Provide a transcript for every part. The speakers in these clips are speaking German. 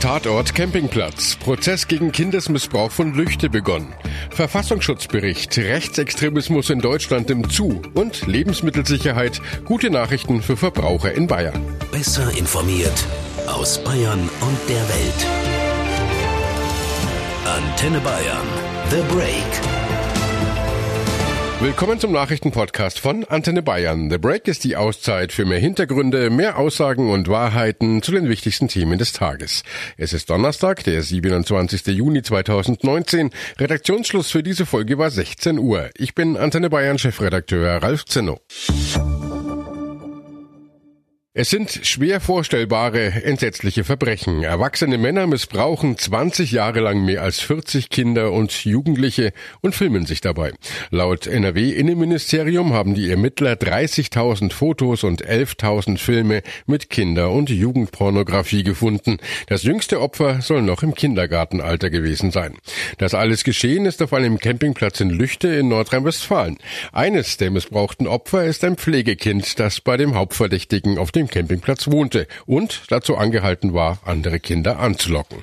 Tatort Campingplatz. Prozess gegen Kindesmissbrauch von Lüchte begonnen. Verfassungsschutzbericht. Rechtsextremismus in Deutschland im Zu. Und Lebensmittelsicherheit. Gute Nachrichten für Verbraucher in Bayern. Besser informiert aus Bayern und der Welt. Antenne Bayern. The Break. Willkommen zum Nachrichtenpodcast von Antenne Bayern. The Break ist die Auszeit für mehr Hintergründe, mehr Aussagen und Wahrheiten zu den wichtigsten Themen des Tages. Es ist Donnerstag, der 27. Juni 2019. Redaktionsschluss für diese Folge war 16 Uhr. Ich bin Antenne Bayern Chefredakteur Ralf Zinno. Es sind schwer vorstellbare, entsetzliche Verbrechen. Erwachsene Männer missbrauchen 20 Jahre lang mehr als 40 Kinder und Jugendliche und filmen sich dabei. Laut NRW-Innenministerium haben die Ermittler 30.000 Fotos und 11.000 Filme mit Kinder- und Jugendpornografie gefunden. Das jüngste Opfer soll noch im Kindergartenalter gewesen sein. Das alles geschehen ist auf einem Campingplatz in Lüchte in Nordrhein-Westfalen. Eines der missbrauchten Opfer ist ein Pflegekind, das bei dem Hauptverdächtigen auf dem dem Campingplatz wohnte und dazu angehalten war, andere Kinder anzulocken.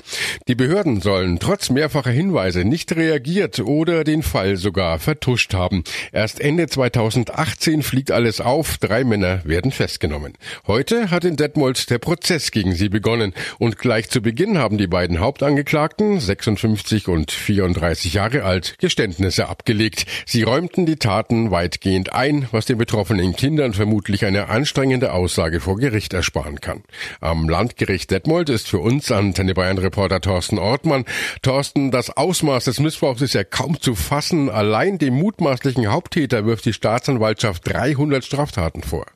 Die Behörden sollen trotz mehrfacher Hinweise nicht reagiert oder den Fall sogar vertuscht haben. Erst Ende 2018 fliegt alles auf, drei Männer werden festgenommen. Heute hat in Detmold der Prozess gegen sie begonnen und gleich zu Beginn haben die beiden Hauptangeklagten, 56 und 34 Jahre alt, Geständnisse abgelegt. Sie räumten die Taten weitgehend ein, was den betroffenen Kindern vermutlich eine anstrengende Aussage vor Gericht ersparen kann. Am Landgericht Detmold ist für uns Antenne Bayern Reporter Thorsten Ortmann. Thorsten, das Ausmaß des Missbrauchs ist ja kaum zu fassen. Allein dem mutmaßlichen Haupttäter wirft die Staatsanwaltschaft 300 Straftaten vor.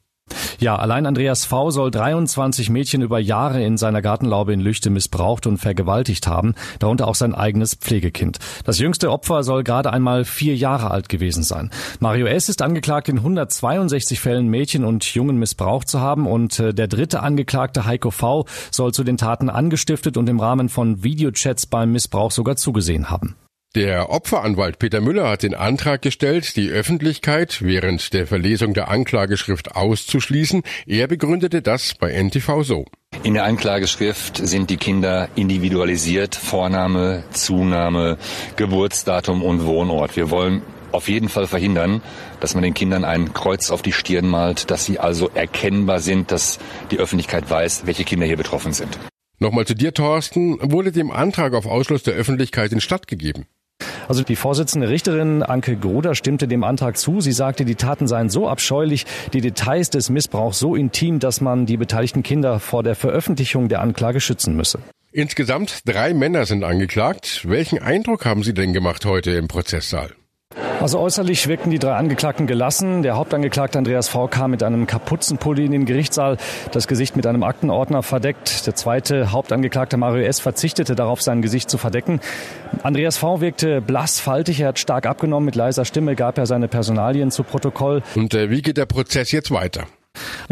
Ja, allein Andreas V. soll 23 Mädchen über Jahre in seiner Gartenlaube in Lüchte missbraucht und vergewaltigt haben, darunter auch sein eigenes Pflegekind. Das jüngste Opfer soll gerade einmal vier Jahre alt gewesen sein. Mario S. ist angeklagt, in 162 Fällen Mädchen und Jungen missbraucht zu haben und äh, der dritte Angeklagte Heiko V. soll zu den Taten angestiftet und im Rahmen von Videochats beim Missbrauch sogar zugesehen haben. Der Opferanwalt Peter Müller hat den Antrag gestellt, die Öffentlichkeit während der Verlesung der Anklageschrift auszuschließen. Er begründete das bei NTV so. In der Anklageschrift sind die Kinder individualisiert, Vorname, Zunahme, Geburtsdatum und Wohnort. Wir wollen auf jeden Fall verhindern, dass man den Kindern ein Kreuz auf die Stirn malt, dass sie also erkennbar sind, dass die Öffentlichkeit weiß, welche Kinder hier betroffen sind. Nochmal zu dir, Thorsten. Wurde dem Antrag auf Ausschluss der Öffentlichkeit in stattgegeben? Also die Vorsitzende Richterin Anke Groder stimmte dem Antrag zu. Sie sagte, die Taten seien so abscheulich, die Details des Missbrauchs so intim, dass man die beteiligten Kinder vor der Veröffentlichung der Anklage schützen müsse. Insgesamt drei Männer sind angeklagt. Welchen Eindruck haben Sie denn gemacht heute im Prozesssaal? Also äußerlich wirkten die drei Angeklagten gelassen. Der Hauptangeklagte Andreas V. kam mit einem Kapuzenpulli in den Gerichtssaal, das Gesicht mit einem Aktenordner verdeckt. Der zweite Hauptangeklagte Mario S. verzichtete darauf, sein Gesicht zu verdecken. Andreas V. wirkte blass, faltig, er hat stark abgenommen. Mit leiser Stimme gab er seine Personalien zu Protokoll. Und äh, wie geht der Prozess jetzt weiter?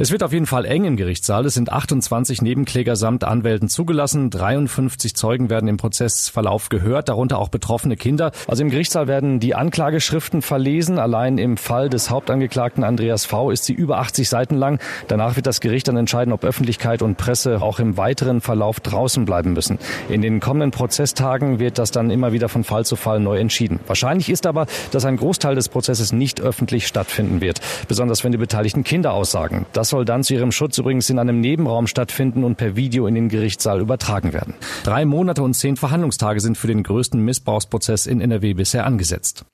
Es wird auf jeden Fall eng im Gerichtssaal. Es sind 28 Nebenkläger samt Anwälten zugelassen. 53 Zeugen werden im Prozessverlauf gehört, darunter auch betroffene Kinder. Also im Gerichtssaal werden die Anklageschriften verlesen. Allein im Fall des Hauptangeklagten Andreas V. ist sie über 80 Seiten lang. Danach wird das Gericht dann entscheiden, ob Öffentlichkeit und Presse auch im weiteren Verlauf draußen bleiben müssen. In den kommenden Prozesstagen wird das dann immer wieder von Fall zu Fall neu entschieden. Wahrscheinlich ist aber, dass ein Großteil des Prozesses nicht öffentlich stattfinden wird, besonders wenn die beteiligten Kinder aussagen sagen. Das soll dann zu ihrem Schutz übrigens in einem Nebenraum stattfinden und per Video in den Gerichtssaal übertragen werden. Drei Monate und zehn Verhandlungstage sind für den größten Missbrauchsprozess in NRW bisher angesetzt.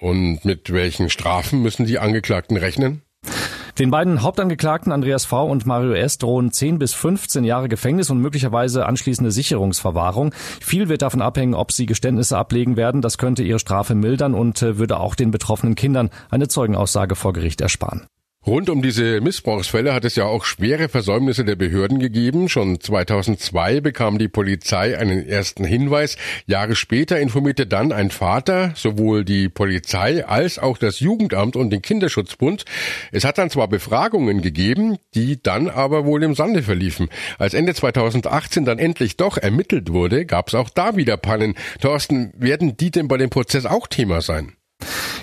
Und mit welchen Strafen müssen die Angeklagten rechnen? Den beiden Hauptangeklagten Andreas V. und Mario S. drohen 10 bis 15 Jahre Gefängnis und möglicherweise anschließende Sicherungsverwahrung. Viel wird davon abhängen, ob sie Geständnisse ablegen werden. Das könnte ihre Strafe mildern und äh, würde auch den betroffenen Kindern eine Zeugenaussage vor Gericht ersparen. Rund um diese Missbrauchsfälle hat es ja auch schwere Versäumnisse der Behörden gegeben. Schon 2002 bekam die Polizei einen ersten Hinweis. Jahre später informierte dann ein Vater sowohl die Polizei als auch das Jugendamt und den Kinderschutzbund. Es hat dann zwar Befragungen gegeben, die dann aber wohl im Sande verliefen. Als Ende 2018 dann endlich doch ermittelt wurde, gab es auch da wieder Pannen. Thorsten, werden die denn bei dem Prozess auch Thema sein?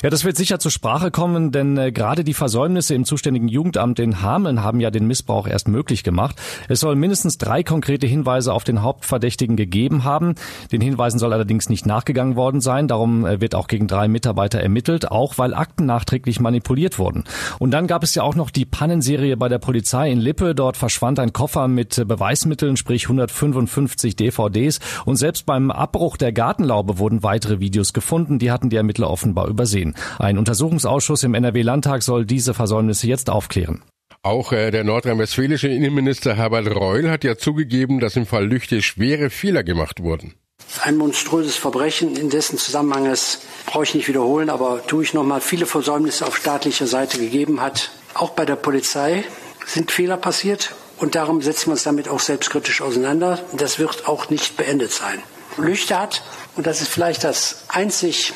Ja, das wird sicher zur Sprache kommen, denn äh, gerade die Versäumnisse im zuständigen Jugendamt in Hameln haben ja den Missbrauch erst möglich gemacht. Es soll mindestens drei konkrete Hinweise auf den Hauptverdächtigen gegeben haben. Den Hinweisen soll allerdings nicht nachgegangen worden sein. Darum äh, wird auch gegen drei Mitarbeiter ermittelt, auch weil Akten nachträglich manipuliert wurden. Und dann gab es ja auch noch die Pannenserie bei der Polizei in Lippe. Dort verschwand ein Koffer mit äh, Beweismitteln, sprich 155 DVDs. Und selbst beim Abbruch der Gartenlaube wurden weitere Videos gefunden. Die hatten die Ermittler offenbar übersehen. Ein Untersuchungsausschuss im NRW-Landtag soll diese Versäumnisse jetzt aufklären. Auch äh, der nordrhein-westfälische Innenminister Herbert Reul hat ja zugegeben, dass im Fall Lüchte schwere Fehler gemacht wurden. Ein monströses Verbrechen, in dessen Zusammenhang es, brauche ich nicht wiederholen, aber tue ich nochmal, viele Versäumnisse auf staatlicher Seite gegeben hat. Auch bei der Polizei sind Fehler passiert und darum setzen wir uns damit auch selbstkritisch auseinander. Das wird auch nicht beendet sein. Lüchte hat, und das ist vielleicht das einzig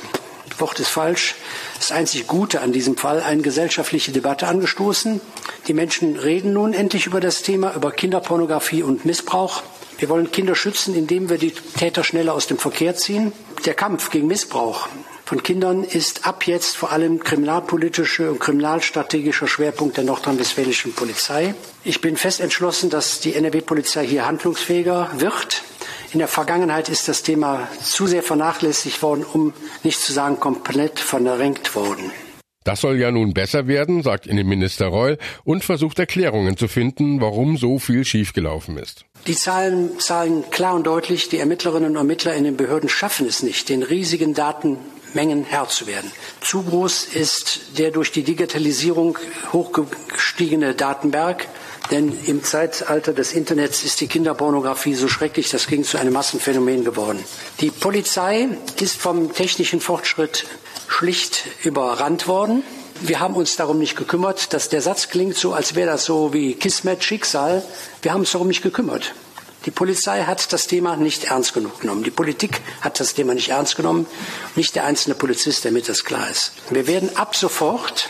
Wort ist falsch, das einzig Gute an diesem Fall, eine gesellschaftliche Debatte angestoßen. Die Menschen reden nun endlich über das Thema, über Kinderpornografie und Missbrauch. Wir wollen Kinder schützen, indem wir die Täter schneller aus dem Verkehr ziehen. Der Kampf gegen Missbrauch von Kindern ist ab jetzt vor allem kriminalpolitischer und kriminalstrategischer Schwerpunkt der nordrhein-westfälischen Polizei. Ich bin fest entschlossen, dass die NRW-Polizei hier handlungsfähiger wird. In der Vergangenheit ist das Thema zu sehr vernachlässigt worden, um nicht zu sagen komplett verdrängt worden. Das soll ja nun besser werden, sagt Innenminister Reul und versucht Erklärungen zu finden, warum so viel schiefgelaufen ist. Die Zahlen zahlen klar und deutlich, die Ermittlerinnen und Ermittler in den Behörden schaffen es nicht, den riesigen Datenmengen Herr zu werden. Zu groß ist der durch die Digitalisierung hochgestiegene Datenberg. Denn im Zeitalter des Internets ist die Kinderpornografie so schrecklich, das ging zu einem Massenphänomen geworden. Die Polizei ist vom technischen Fortschritt schlicht überrannt worden. Wir haben uns darum nicht gekümmert. Dass der Satz klingt so, als wäre das so wie Kismet, Schicksal. Wir haben uns darum nicht gekümmert. Die Polizei hat das Thema nicht ernst genug genommen. Die Politik hat das Thema nicht ernst genommen. Nicht der einzelne Polizist, damit das klar ist. Wir werden ab sofort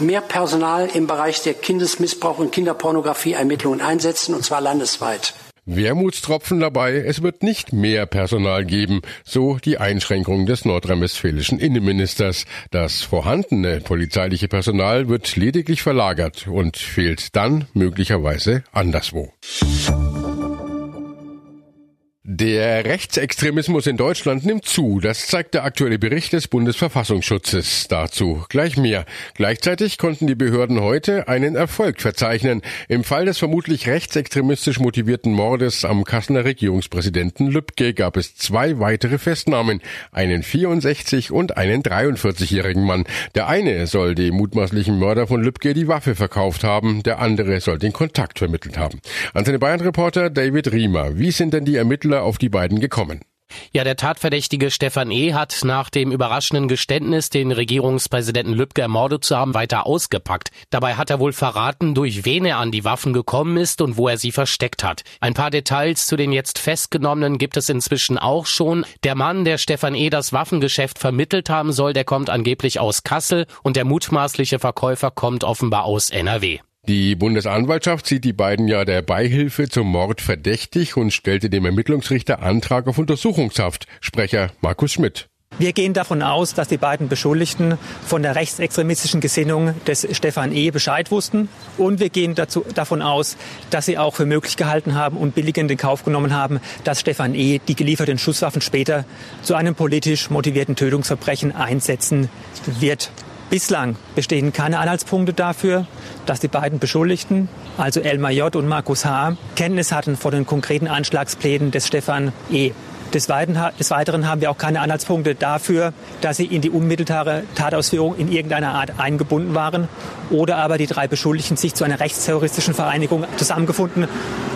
mehr Personal im Bereich der Kindesmissbrauch und Kinderpornografie-Ermittlungen einsetzen, und zwar landesweit. Wermutstropfen dabei, es wird nicht mehr Personal geben, so die Einschränkung des nordrhein-westfälischen Innenministers. Das vorhandene polizeiliche Personal wird lediglich verlagert und fehlt dann möglicherweise anderswo. Der Rechtsextremismus in Deutschland nimmt zu. Das zeigt der aktuelle Bericht des Bundesverfassungsschutzes. Dazu gleich mehr. Gleichzeitig konnten die Behörden heute einen Erfolg verzeichnen. Im Fall des vermutlich rechtsextremistisch motivierten Mordes am Kasseler Regierungspräsidenten Lübcke gab es zwei weitere Festnahmen. Einen 64 und einen 43-jährigen Mann. Der eine soll dem mutmaßlichen Mörder von Lübcke die Waffe verkauft haben. Der andere soll den Kontakt vermittelt haben. Antenne Bayern Reporter David Riemer. Wie sind denn die Ermittler Ermittler auf die beiden gekommen. Ja, der Tatverdächtige Stefan E. hat nach dem überraschenden Geständnis, den Regierungspräsidenten Lübcke ermordet zu haben, weiter ausgepackt. Dabei hat er wohl verraten, durch wen er an die Waffen gekommen ist und wo er sie versteckt hat. Ein paar Details zu den jetzt Festgenommenen gibt es inzwischen auch schon. Der Mann, der Stefan E. das Waffengeschäft vermittelt haben soll, der kommt angeblich aus Kassel und der mutmaßliche Verkäufer kommt offenbar aus NRW. Die Bundesanwaltschaft sieht die beiden ja der Beihilfe zum Mord verdächtig und stellte dem Ermittlungsrichter Antrag auf Untersuchungshaft. Sprecher Markus Schmidt. Wir gehen davon aus, dass die beiden Beschuldigten von der rechtsextremistischen Gesinnung des Stefan E. Bescheid wussten. Und wir gehen dazu, davon aus, dass sie auch für möglich gehalten haben und billigend in Kauf genommen haben, dass Stefan E. die gelieferten Schusswaffen später zu einem politisch motivierten Tötungsverbrechen einsetzen wird. Bislang bestehen keine Anhaltspunkte dafür, dass die beiden Beschuldigten, also Elmar J. und Markus H., Kenntnis hatten von den konkreten Anschlagsplänen des Stefan E. Des Weiteren haben wir auch keine Anhaltspunkte dafür, dass sie in die unmittelbare Tatausführung in irgendeiner Art eingebunden waren oder aber die drei Beschuldigten sich zu einer rechtsterroristischen Vereinigung zusammengefunden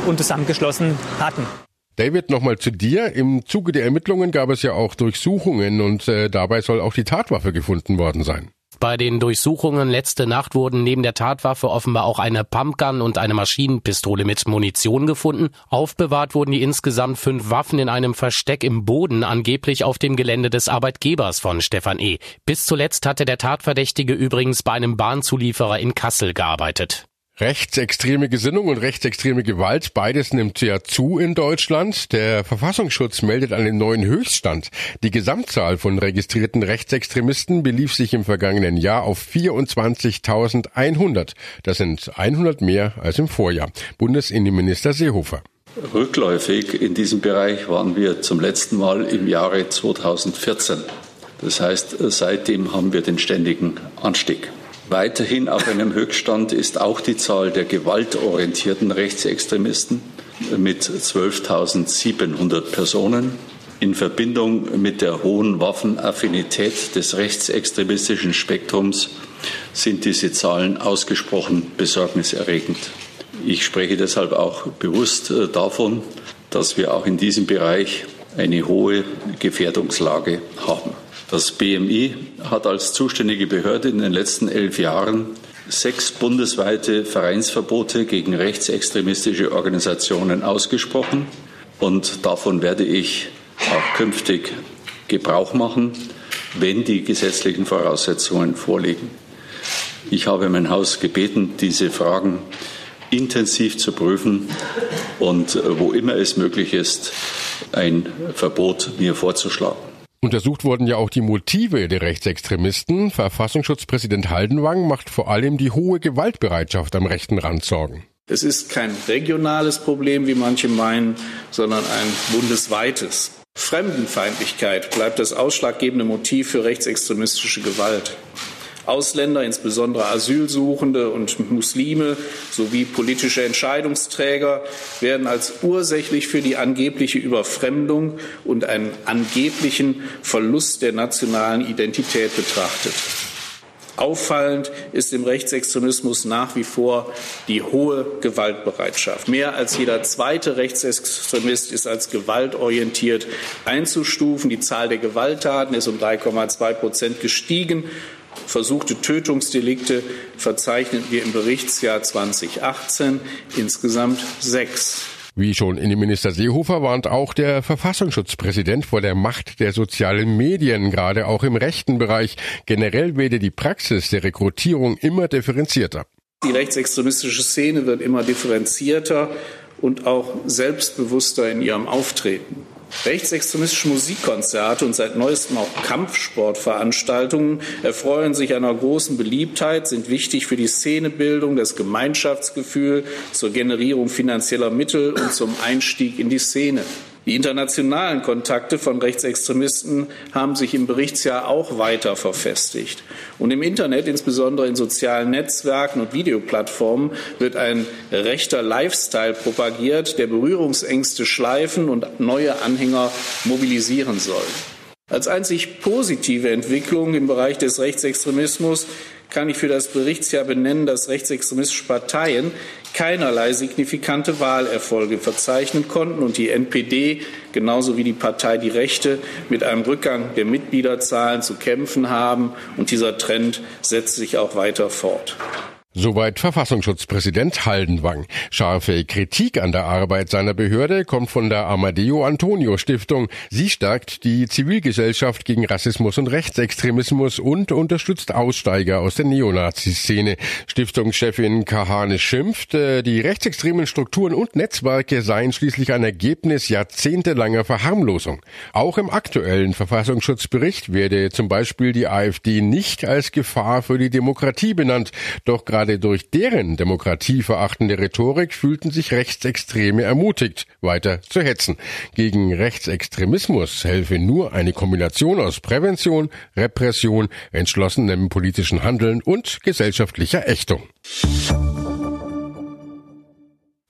und zusammengeschlossen hatten. David, nochmal zu dir. Im Zuge der Ermittlungen gab es ja auch Durchsuchungen und äh, dabei soll auch die Tatwaffe gefunden worden sein. Bei den Durchsuchungen letzte Nacht wurden neben der Tatwaffe offenbar auch eine Pumpgun und eine Maschinenpistole mit Munition gefunden. Aufbewahrt wurden die insgesamt fünf Waffen in einem Versteck im Boden, angeblich auf dem Gelände des Arbeitgebers von Stefan E. Bis zuletzt hatte der Tatverdächtige übrigens bei einem Bahnzulieferer in Kassel gearbeitet. Rechtsextreme Gesinnung und rechtsextreme Gewalt, beides nimmt ja zu in Deutschland. Der Verfassungsschutz meldet einen neuen Höchststand. Die Gesamtzahl von registrierten Rechtsextremisten belief sich im vergangenen Jahr auf 24.100. Das sind 100 mehr als im Vorjahr. Bundesinnenminister Seehofer. Rückläufig in diesem Bereich waren wir zum letzten Mal im Jahre 2014. Das heißt, seitdem haben wir den ständigen Anstieg. Weiterhin auf einem Höchststand ist auch die Zahl der gewaltorientierten Rechtsextremisten mit 12.700 Personen. In Verbindung mit der hohen Waffenaffinität des rechtsextremistischen Spektrums sind diese Zahlen ausgesprochen besorgniserregend. Ich spreche deshalb auch bewusst äh, davon, dass wir auch in diesem Bereich eine hohe Gefährdungslage haben. Das BMI hat als zuständige Behörde in den letzten elf Jahren sechs bundesweite Vereinsverbote gegen rechtsextremistische Organisationen ausgesprochen. Und davon werde ich auch künftig Gebrauch machen, wenn die gesetzlichen Voraussetzungen vorliegen. Ich habe mein Haus gebeten, diese Fragen intensiv zu prüfen und wo immer es möglich ist, ein Verbot mir vorzuschlagen. Untersucht wurden ja auch die Motive der Rechtsextremisten. Verfassungsschutzpräsident Haldenwang macht vor allem die hohe Gewaltbereitschaft am rechten Rand Sorgen. Es ist kein regionales Problem, wie manche meinen, sondern ein bundesweites. Fremdenfeindlichkeit bleibt das ausschlaggebende Motiv für rechtsextremistische Gewalt. Ausländer, insbesondere Asylsuchende und Muslime sowie politische Entscheidungsträger werden als ursächlich für die angebliche Überfremdung und einen angeblichen Verlust der nationalen Identität betrachtet. Auffallend ist im Rechtsextremismus nach wie vor die hohe Gewaltbereitschaft. Mehr als jeder zweite Rechtsextremist ist als gewaltorientiert einzustufen. Die Zahl der Gewalttaten ist um 3,2 Prozent gestiegen versuchte Tötungsdelikte verzeichnen wir im Berichtsjahr 2018 insgesamt sechs. Wie schon Innenminister Seehofer warnt auch der Verfassungsschutzpräsident vor der Macht der sozialen Medien, gerade auch im rechten Bereich. Generell werde die Praxis der Rekrutierung immer differenzierter. Die rechtsextremistische Szene wird immer differenzierter und auch selbstbewusster in ihrem Auftreten. Rechtsextremistische Musikkonzerte und seit neuestem auch Kampfsportveranstaltungen erfreuen sich einer großen Beliebtheit, sind wichtig für die Szenebildung, das Gemeinschaftsgefühl, zur Generierung finanzieller Mittel und zum Einstieg in die Szene. Die internationalen Kontakte von Rechtsextremisten haben sich im Berichtsjahr auch weiter verfestigt. Und im Internet, insbesondere in sozialen Netzwerken und Videoplattformen, wird ein rechter Lifestyle propagiert, der Berührungsängste schleifen und neue Anhänger mobilisieren soll. Als einzig positive Entwicklung im Bereich des Rechtsextremismus kann ich für das Berichtsjahr benennen, dass rechtsextremistische Parteien keinerlei signifikante Wahlerfolge verzeichnen konnten und die NPD genauso wie die Partei Die Rechte mit einem Rückgang der Mitgliederzahlen zu kämpfen haben. Und dieser Trend setzt sich auch weiter fort. Soweit Verfassungsschutzpräsident Haldenwang. Scharfe Kritik an der Arbeit seiner Behörde kommt von der Amadeo Antonio Stiftung. Sie stärkt die Zivilgesellschaft gegen Rassismus und Rechtsextremismus und unterstützt Aussteiger aus der Neonazi-Szene. Stiftungschefin Kahane schimpft, äh, die rechtsextremen Strukturen und Netzwerke seien schließlich ein Ergebnis jahrzehntelanger Verharmlosung. Auch im aktuellen Verfassungsschutzbericht werde zum Beispiel die AfD nicht als Gefahr für die Demokratie benannt. Doch Gerade durch deren demokratieverachtende Rhetorik fühlten sich Rechtsextreme ermutigt, weiter zu hetzen. Gegen Rechtsextremismus helfe nur eine Kombination aus Prävention, Repression, entschlossenem politischen Handeln und gesellschaftlicher Ächtung.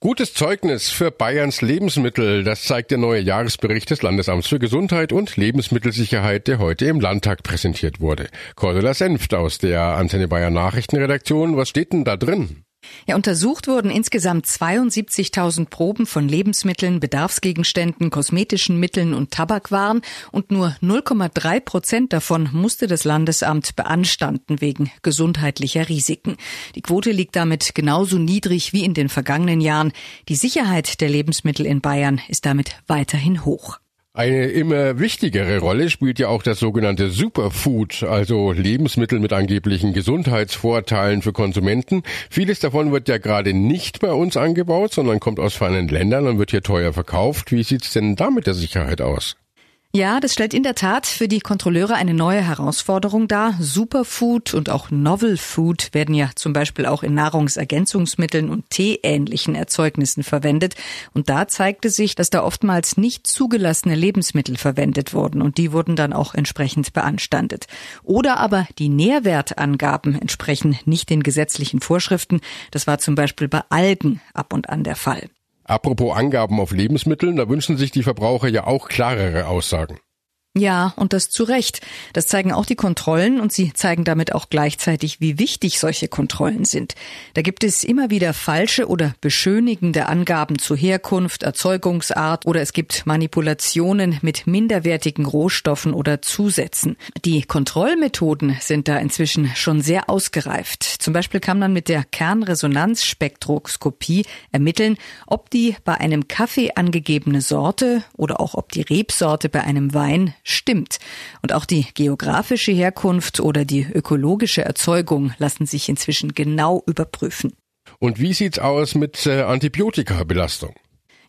Gutes Zeugnis für Bayerns Lebensmittel, das zeigt der neue Jahresbericht des Landesamts für Gesundheit und Lebensmittelsicherheit, der heute im Landtag präsentiert wurde. Cordula Senft aus der Antenne Bayern Nachrichtenredaktion, was steht denn da drin? Ja, untersucht wurden insgesamt 72.000 Proben von Lebensmitteln, Bedarfsgegenständen, kosmetischen Mitteln und Tabakwaren und nur 0,3 Prozent davon musste das Landesamt beanstanden wegen gesundheitlicher Risiken. Die Quote liegt damit genauso niedrig wie in den vergangenen Jahren. Die Sicherheit der Lebensmittel in Bayern ist damit weiterhin hoch. Eine immer wichtigere Rolle spielt ja auch das sogenannte Superfood, also Lebensmittel mit angeblichen Gesundheitsvorteilen für Konsumenten. Vieles davon wird ja gerade nicht bei uns angebaut, sondern kommt aus fernen Ländern und wird hier teuer verkauft. Wie sieht's denn da mit der Sicherheit aus? Ja, das stellt in der Tat für die Kontrolleure eine neue Herausforderung dar. Superfood und auch Novel Food werden ja zum Beispiel auch in Nahrungsergänzungsmitteln und teeähnlichen Erzeugnissen verwendet. Und da zeigte sich, dass da oftmals nicht zugelassene Lebensmittel verwendet wurden und die wurden dann auch entsprechend beanstandet. Oder aber die Nährwertangaben entsprechen nicht den gesetzlichen Vorschriften. Das war zum Beispiel bei Algen ab und an der Fall. Apropos Angaben auf Lebensmitteln, da wünschen sich die Verbraucher ja auch klarere Aussagen. Ja, und das zu Recht. Das zeigen auch die Kontrollen und sie zeigen damit auch gleichzeitig, wie wichtig solche Kontrollen sind. Da gibt es immer wieder falsche oder beschönigende Angaben zu Herkunft, Erzeugungsart oder es gibt Manipulationen mit minderwertigen Rohstoffen oder Zusätzen. Die Kontrollmethoden sind da inzwischen schon sehr ausgereift. Zum Beispiel kann man mit der Kernresonanzspektroskopie ermitteln, ob die bei einem Kaffee angegebene Sorte oder auch ob die Rebsorte bei einem Wein stimmt. Und auch die geografische Herkunft oder die ökologische Erzeugung lassen sich inzwischen genau überprüfen. Und wie sieht's aus mit äh, Antibiotikabelastung?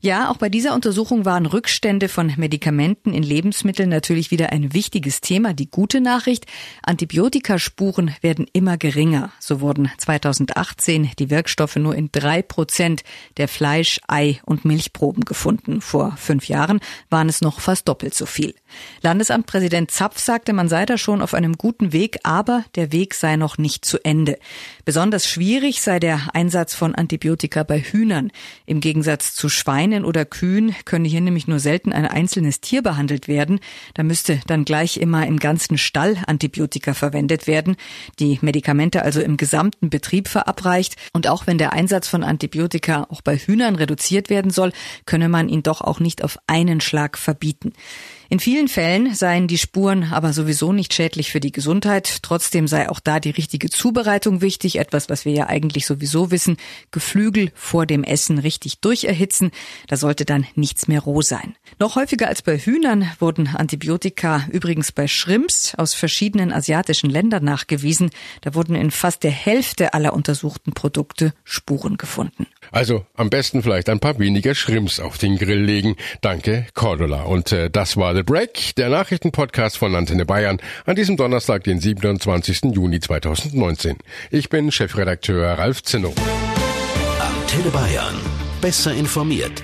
Ja, auch bei dieser Untersuchung waren Rückstände von Medikamenten in Lebensmitteln natürlich wieder ein wichtiges Thema. Die gute Nachricht, Antibiotikaspuren werden immer geringer. So wurden 2018 die Wirkstoffe nur in drei Prozent der Fleisch-, Ei- und Milchproben gefunden. Vor fünf Jahren waren es noch fast doppelt so viel. Landesamtpräsident Zapf sagte, man sei da schon auf einem guten Weg, aber der Weg sei noch nicht zu Ende. Besonders schwierig sei der Einsatz von Antibiotika bei Hühnern. Im Gegensatz zu Schweinen oder Kühen könne hier nämlich nur selten ein einzelnes Tier behandelt werden. Da müsste dann gleich immer im ganzen Stall Antibiotika verwendet werden. Die Medikamente also im gesamten Betrieb verabreicht. Und auch wenn der Einsatz von Antibiotika auch bei Hühnern reduziert werden soll, könne man ihn doch auch nicht auf einen Schlag verbieten. In vielen Fällen seien die Spuren aber sowieso nicht schädlich für die Gesundheit. Trotzdem sei auch da die richtige Zubereitung wichtig. Etwas, was wir ja eigentlich sowieso wissen. Geflügel vor dem Essen richtig durcherhitzen. Da sollte dann nichts mehr roh sein. Noch häufiger als bei Hühnern wurden Antibiotika übrigens bei Shrimps aus verschiedenen asiatischen Ländern nachgewiesen. Da wurden in fast der Hälfte aller untersuchten Produkte Spuren gefunden. Also am besten vielleicht ein paar weniger Shrimps auf den Grill legen. Danke, Cordula. Und äh, das war The Break, der Nachrichtenpodcast von Antenne Bayern an diesem Donnerstag, den 27. Juni 2019. Ich bin Chefredakteur Ralf Zinno. Antenne Bayern. Besser informiert.